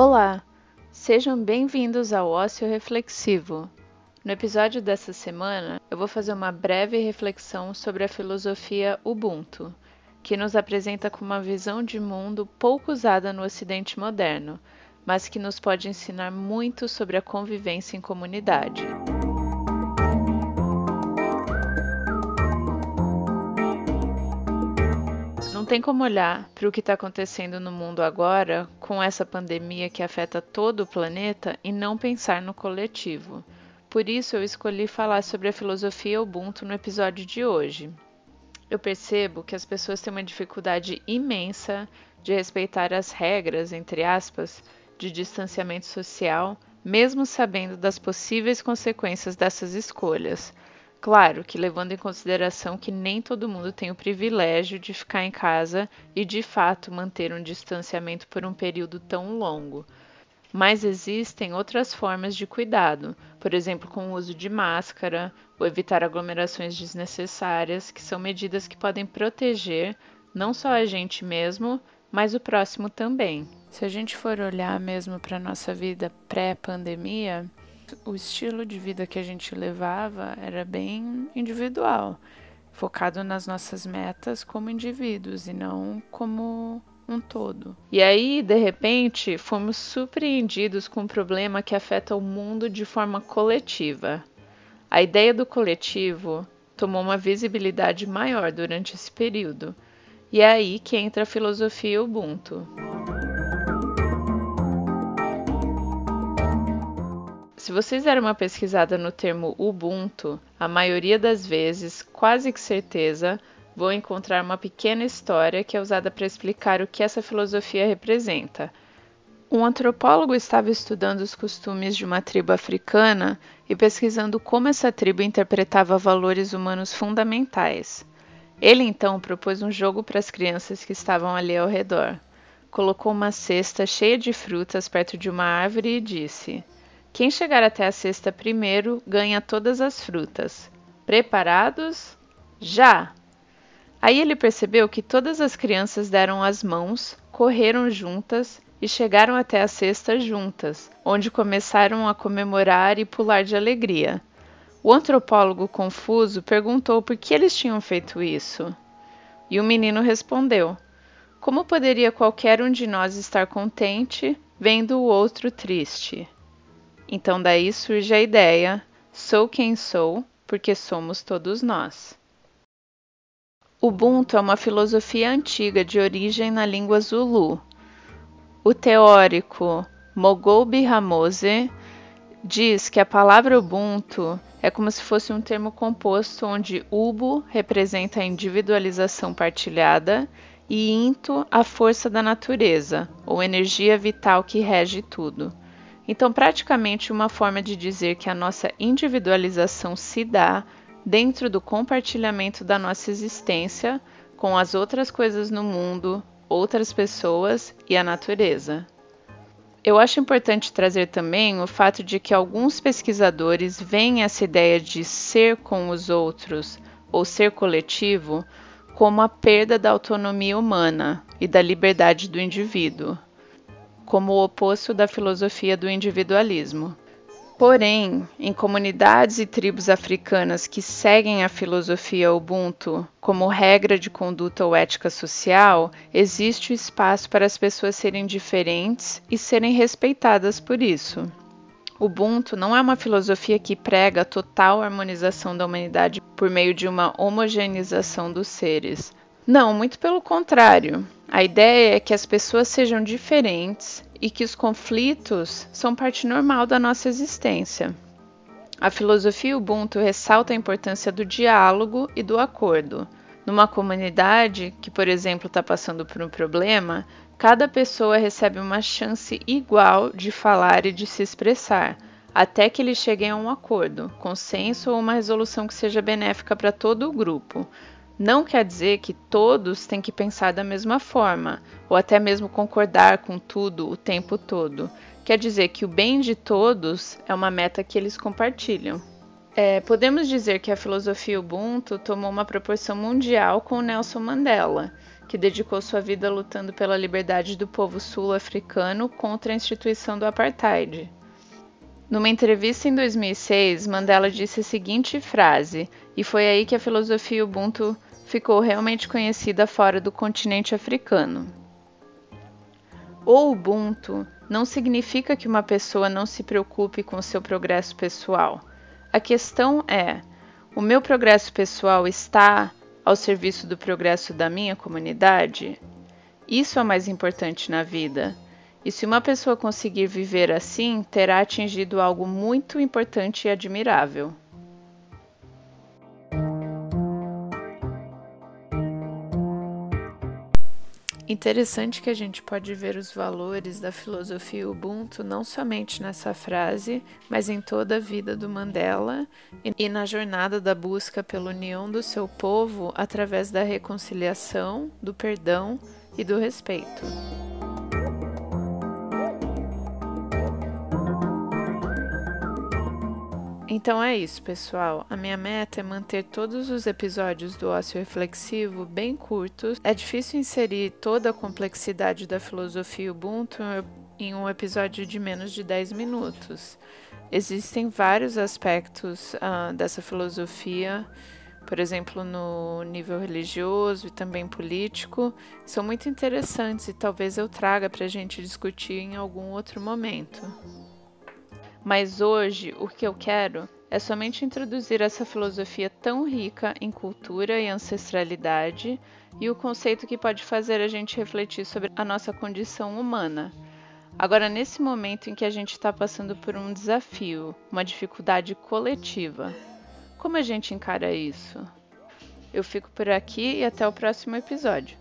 Olá, sejam bem-vindos ao Ócio Reflexivo. No episódio dessa semana, eu vou fazer uma breve reflexão sobre a filosofia Ubuntu, que nos apresenta como uma visão de mundo pouco usada no Ocidente moderno, mas que nos pode ensinar muito sobre a convivência em comunidade. Tem como olhar para o que está acontecendo no mundo agora, com essa pandemia que afeta todo o planeta, e não pensar no coletivo. Por isso, eu escolhi falar sobre a filosofia Ubuntu no episódio de hoje. Eu percebo que as pessoas têm uma dificuldade imensa de respeitar as regras, entre aspas, de distanciamento social, mesmo sabendo das possíveis consequências dessas escolhas. Claro que levando em consideração que nem todo mundo tem o privilégio de ficar em casa e de fato manter um distanciamento por um período tão longo. Mas existem outras formas de cuidado, por exemplo, com o uso de máscara, ou evitar aglomerações desnecessárias, que são medidas que podem proteger não só a gente mesmo, mas o próximo também. Se a gente for olhar mesmo para a nossa vida pré-pandemia, o estilo de vida que a gente levava era bem individual, focado nas nossas metas como indivíduos e não como um todo. E aí, de repente, fomos surpreendidos com um problema que afeta o mundo de forma coletiva. A ideia do coletivo tomou uma visibilidade maior durante esse período. E é aí que entra a filosofia Ubuntu. Se vocês deram uma pesquisada no termo Ubuntu, a maioria das vezes, quase que certeza, vão encontrar uma pequena história que é usada para explicar o que essa filosofia representa. Um antropólogo estava estudando os costumes de uma tribo africana e pesquisando como essa tribo interpretava valores humanos fundamentais. Ele então propôs um jogo para as crianças que estavam ali ao redor. Colocou uma cesta cheia de frutas perto de uma árvore e disse: quem chegar até a cesta primeiro ganha todas as frutas. Preparados? Já! Aí ele percebeu que todas as crianças deram as mãos, correram juntas e chegaram até a cesta juntas, onde começaram a comemorar e pular de alegria. O antropólogo confuso perguntou por que eles tinham feito isso. E o menino respondeu: Como poderia qualquer um de nós estar contente vendo o outro triste? Então daí surge a ideia: sou quem sou porque somos todos nós. Ubuntu é uma filosofia antiga de origem na língua Zulu. O teórico Mogobe Ramose diz que a palavra Ubuntu é como se fosse um termo composto onde Ubu representa a individualização partilhada e Into a força da natureza, ou energia vital que rege tudo. Então, praticamente uma forma de dizer que a nossa individualização se dá dentro do compartilhamento da nossa existência com as outras coisas no mundo, outras pessoas e a natureza. Eu acho importante trazer também o fato de que alguns pesquisadores veem essa ideia de ser com os outros ou ser coletivo como a perda da autonomia humana e da liberdade do indivíduo como o oposto da filosofia do individualismo. Porém, em comunidades e tribos africanas que seguem a filosofia Ubuntu como regra de conduta ou ética social, existe espaço para as pessoas serem diferentes e serem respeitadas por isso. Ubuntu não é uma filosofia que prega a total harmonização da humanidade por meio de uma homogeneização dos seres. Não, muito pelo contrário. A ideia é que as pessoas sejam diferentes e que os conflitos são parte normal da nossa existência. A filosofia Ubuntu ressalta a importância do diálogo e do acordo. Numa comunidade que, por exemplo, está passando por um problema, cada pessoa recebe uma chance igual de falar e de se expressar, até que eles cheguem a um acordo, consenso ou uma resolução que seja benéfica para todo o grupo. Não quer dizer que todos têm que pensar da mesma forma, ou até mesmo concordar com tudo o tempo todo. Quer dizer que o bem de todos é uma meta que eles compartilham. É, podemos dizer que a filosofia Ubuntu tomou uma proporção mundial com Nelson Mandela, que dedicou sua vida lutando pela liberdade do povo sul-africano contra a instituição do apartheid. Numa entrevista em 2006, Mandela disse a seguinte frase, e foi aí que a filosofia Ubuntu ficou realmente conhecida fora do continente africano. O Ubuntu não significa que uma pessoa não se preocupe com seu progresso pessoal. A questão é: o meu progresso pessoal está ao serviço do progresso da minha comunidade? Isso é o mais importante na vida. E se uma pessoa conseguir viver assim, terá atingido algo muito importante e admirável. Interessante que a gente pode ver os valores da filosofia Ubuntu não somente nessa frase, mas em toda a vida do Mandela e na jornada da busca pela união do seu povo através da reconciliação, do perdão e do respeito. Então é isso, pessoal. A minha meta é manter todos os episódios do Ócio Reflexivo bem curtos. É difícil inserir toda a complexidade da filosofia Ubuntu em um episódio de menos de 10 minutos. Existem vários aspectos uh, dessa filosofia, por exemplo, no nível religioso e também político, são muito interessantes e talvez eu traga para a gente discutir em algum outro momento. Mas hoje o que eu quero é somente introduzir essa filosofia tão rica em cultura e ancestralidade e o conceito que pode fazer a gente refletir sobre a nossa condição humana. Agora, nesse momento em que a gente está passando por um desafio, uma dificuldade coletiva, como a gente encara isso? Eu fico por aqui e até o próximo episódio.